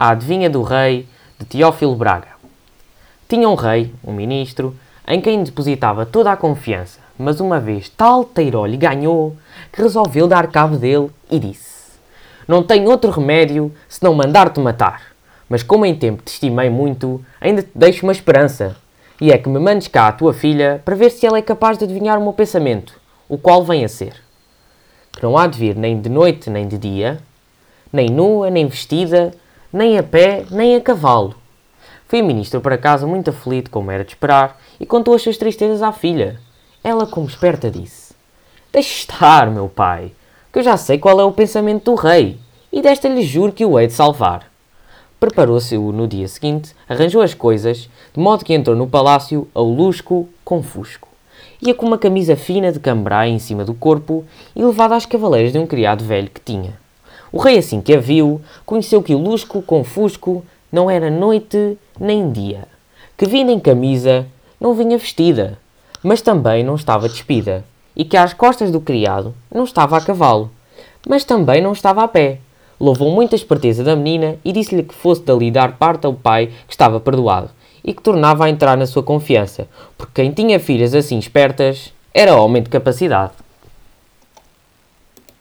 A Adivinha do Rei, de Teófilo Braga. Tinha um rei, um ministro, em quem depositava toda a confiança, mas uma vez tal teiró lhe ganhou que resolveu dar cabo dele e disse: Não tenho outro remédio senão mandar-te matar, mas como em tempo te estimei muito, ainda te deixo uma esperança, e é que me mandes cá a tua filha para ver se ela é capaz de adivinhar o meu pensamento, o qual vem a ser: que não há de vir nem de noite nem de dia, nem nua, nem vestida, nem a pé, nem a cavalo. Foi o ministro para casa muito aflito, como era de esperar, e contou as suas tristezas à filha. Ela, como esperta, disse: Deixe estar, meu pai, que eu já sei qual é o pensamento do rei, e desta lhe juro que o hei de salvar. Preparou-se no dia seguinte, arranjou as coisas, de modo que entrou no palácio ao lusco com fusco. Ia com uma camisa fina de cambrai em cima do corpo e levada às cavaleiras de um criado velho que tinha. O rei, assim que a viu, conheceu que o lusco com fusco não era noite nem dia, que vinda em camisa não vinha vestida, mas também não estava despida, e que às costas do criado não estava a cavalo, mas também não estava a pé. Louvou muito a esperteza da menina e disse-lhe que fosse dali dar parte ao pai que estava perdoado, e que tornava a entrar na sua confiança, porque quem tinha filhas assim espertas era homem de capacidade.